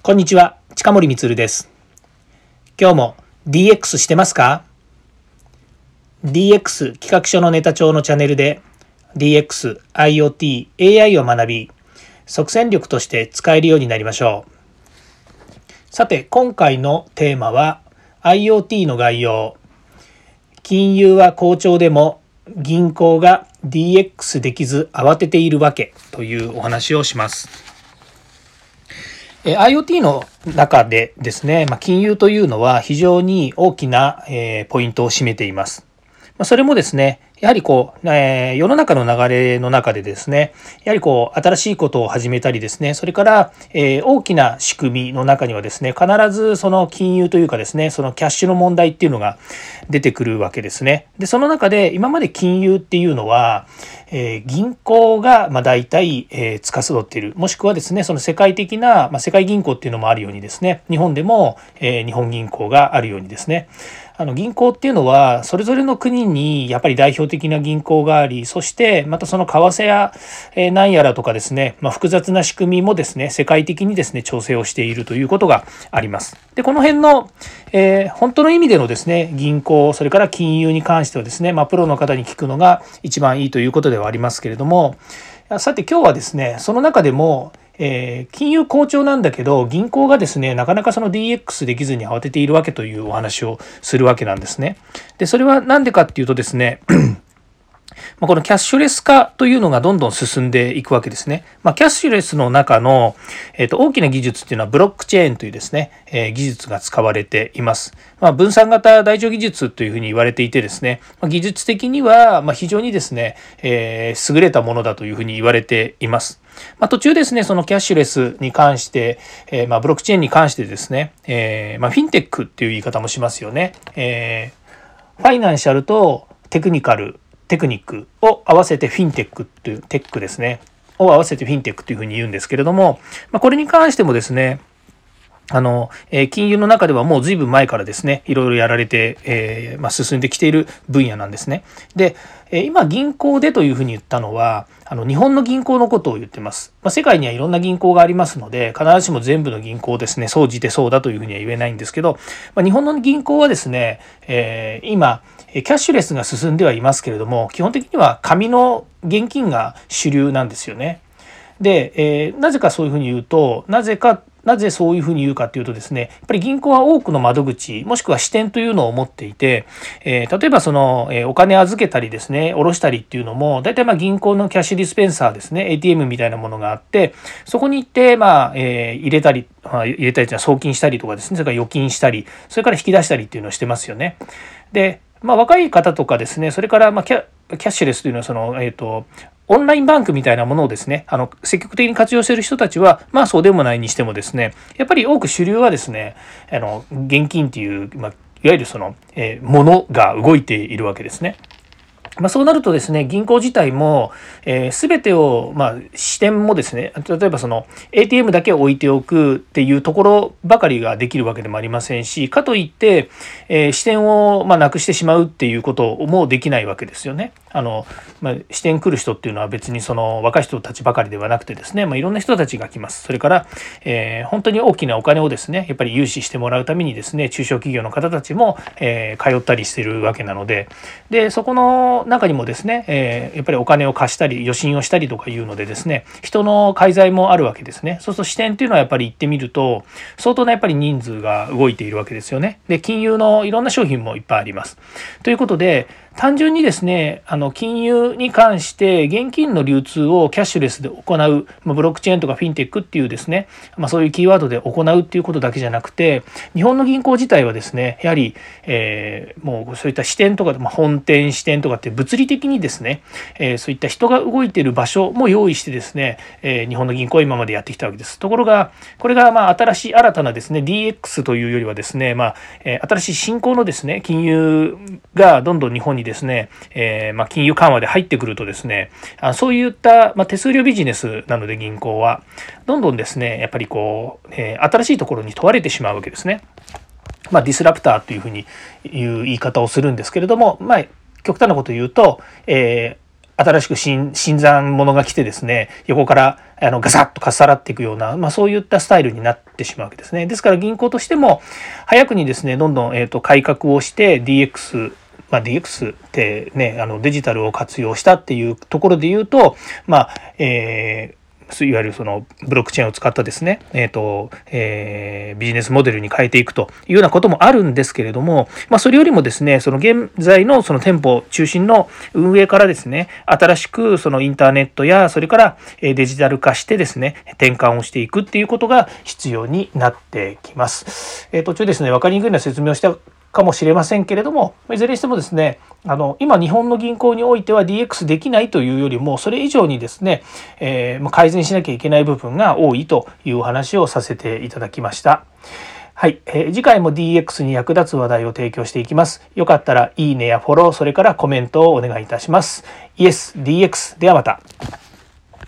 こんにちは、近森光です。今日も DX してますか ?DX 企画書のネタ帳のチャンネルで DX、IoT、AI を学び、即戦力として使えるようになりましょう。さて、今回のテーマは IoT の概要。金融は好調でも銀行が DX できず慌てているわけというお話をします。え IoT の中でですね、まあ、金融というのは非常に大きな、えポイントを占めています。まそれもですね、やはりこう、えー、世の中の流れの中でですね、やはりこう、新しいことを始めたりですね、それから、えー、大きな仕組みの中にはですね、必ずその金融というかですね、そのキャッシュの問題っていうのが出てくるわけですね。で、その中で今まで金融っていうのは、えー、銀行が、まあ、大体、えー、司っている。もしくはですね、その世界的な、まあ、世界銀行っていうのもあるようにですね、日本でも、えー、日本銀行があるようにですね、あの銀行っていうのはそれぞれの国にやっぱり代表的な銀行がありそしてまたその為替や、え何やらとかですね、まあ、複雑な仕組みもですね世界的にですね調整をしているということがあります。でこの辺の、えー、本当の意味でのですね銀行それから金融に関してはですね、まあ、プロの方に聞くのが一番いいということではありますけれどもさて今日はですねその中でもえー、金融好調なんだけど銀行がですねなかなかその DX できずに慌てているわけというお話をするわけなんですね。でそれは何でかっていうとですねまこのキャッシュレス化というのがどんどん進んでいくわけですね。まあ、キャッシュレスの中の、えー、と大きな技術っていうのはブロックチェーンというですね、えー、技術が使われています。まあ、分散型台帳技術というふうに言われていてですね、まあ、技術的にはま非常にですね、えー、優れたものだというふうに言われています。まあ、途中ですね、そのキャッシュレスに関して、えー、ま、ブロックチェーンに関してですね、えー、ま、フィンテックっていう言い方もしますよね。えー、ファイナンシャルとテクニカルテクニックを合わせてフィンテックというテックですねを合わせてフィンテックというふうに言うんですけれども、まあ、これに関してもですねあの、えー、金融の中ではもう随分前からですね、いろいろやられて、えー、まあ、進んできている分野なんですね。で、えー、今銀行でというふうに言ったのは、あの、日本の銀行のことを言ってます。まあ、世界にはいろんな銀行がありますので、必ずしも全部の銀行ですね、総じてそうだというふうには言えないんですけど、まあ、日本の銀行はですね、え今、キャッシュレスが進んではいますけれども、基本的には紙の現金が主流なんですよね。で、えー、なぜかそういうふうに言うと、なぜかなぜそういうふうに言うかっていうとですね、やっぱり銀行は多くの窓口、もしくは支店というのを持っていて、えー、例えばその、えー、お金預けたりですね、下ろしたりっていうのも、大体まあ銀行のキャッシュディスペンサーですね、ATM みたいなものがあって、そこに行って、まあ、え、入れたり、まあ、入れたりじゃ送金したりとかですね、それから預金したり、それから引き出したりっていうのをしてますよね。で、まあ、若い方とかですね、それからまキャッシュレスというのはその、えーと、オンラインバンクみたいなものをですね、あの積極的に活用している人たちは、まあそうでもないにしてもですね、やっぱり多く主流はですね、あの現金っていう、まあ、いわゆるその、えー、ものが動いているわけですね。まあ、そうなるとですね、銀行自体も、えー、全てを、まあ、支店もですね、例えばその ATM だけ置いておくっていうところばかりができるわけでもありませんし、かといって、えー、支店を、まあ、なくしてしまうっていうこともできないわけですよね。あの、まあ、支店来る人っていうのは別にその若い人たちばかりではなくてですね、まあ、いろんな人たちが来ます。それから、えー、本当に大きなお金をですね、やっぱり融資してもらうためにですね、中小企業の方たちも、えー、通ったりしてるわけなので、で、そこの中にもですね、えー、やっぱりお金を貸したり、余震をしたりとかいうのでですね、人の介在もあるわけですね。そうすると支店っていうのはやっぱり行ってみると、相当なやっぱり人数が動いているわけですよね。で、金融のいろんな商品もいっぱいあります。ということで、単純にですね、あの、金融に関して現金の流通をキャッシュレスで行う、まブロックチェーンとかフィンテックっていうですね、まあ、そういうキーワードで行うっていうことだけじゃなくて、日本の銀行自体はですね、やはり、えー、もうそういった支店とか、まあ、本店支店とかって物理的にですね、えー、そういった人が動いている場所も用意してですね、えー、日本の銀行は今までやってきたわけです。ところが、これがまあ新しい新たなですね、DX というよりはですね、まあ、え新しい新興のですね、金融がどんどん日本にですね、えー、まあ、金融緩和で入ってくるとですね、あそういった、まあ、手数料ビジネスなので銀行は、どんどんですね、やっぱりこう、えー、新しいところに問われてしまうわけですね。まあ、ディスラプターというふうにいう言い方をするんですけれども、まあ、極端なことを言うと、えー新しく新新参者が来てですね横からあのガサッとかっさらっていくような、まあ、そういったスタイルになってしまうわけですね。ですから銀行としても早くにですねどんどん、えーと、改革をして DX まあ、DX ってねあのデジタルを活用したっていうところで言うとまあえーいわゆるそのブロックチェーンを使ったですね、えーとえー、ビジネスモデルに変えていくというようなこともあるんですけれども、まあ、それよりもですねその現在のその店舗中心の運営からですね新しくそのインターネットやそれからデジタル化してですね転換をしていくっていうことが必要になってきます。えー、途中ですね分かりにくいような説明をしたかもしれませんけれどもいずれにしてもですねあの今日本の銀行においては DX できないというよりもそれ以上にですね、えー、改善しなきゃいけない部分が多いというお話をさせていただきました。はい、えー、次回も DX に役立つ話題を提供していきます。よかったらいいねやフォロー、それからコメントをお願いいたします。イエス DX ではまた。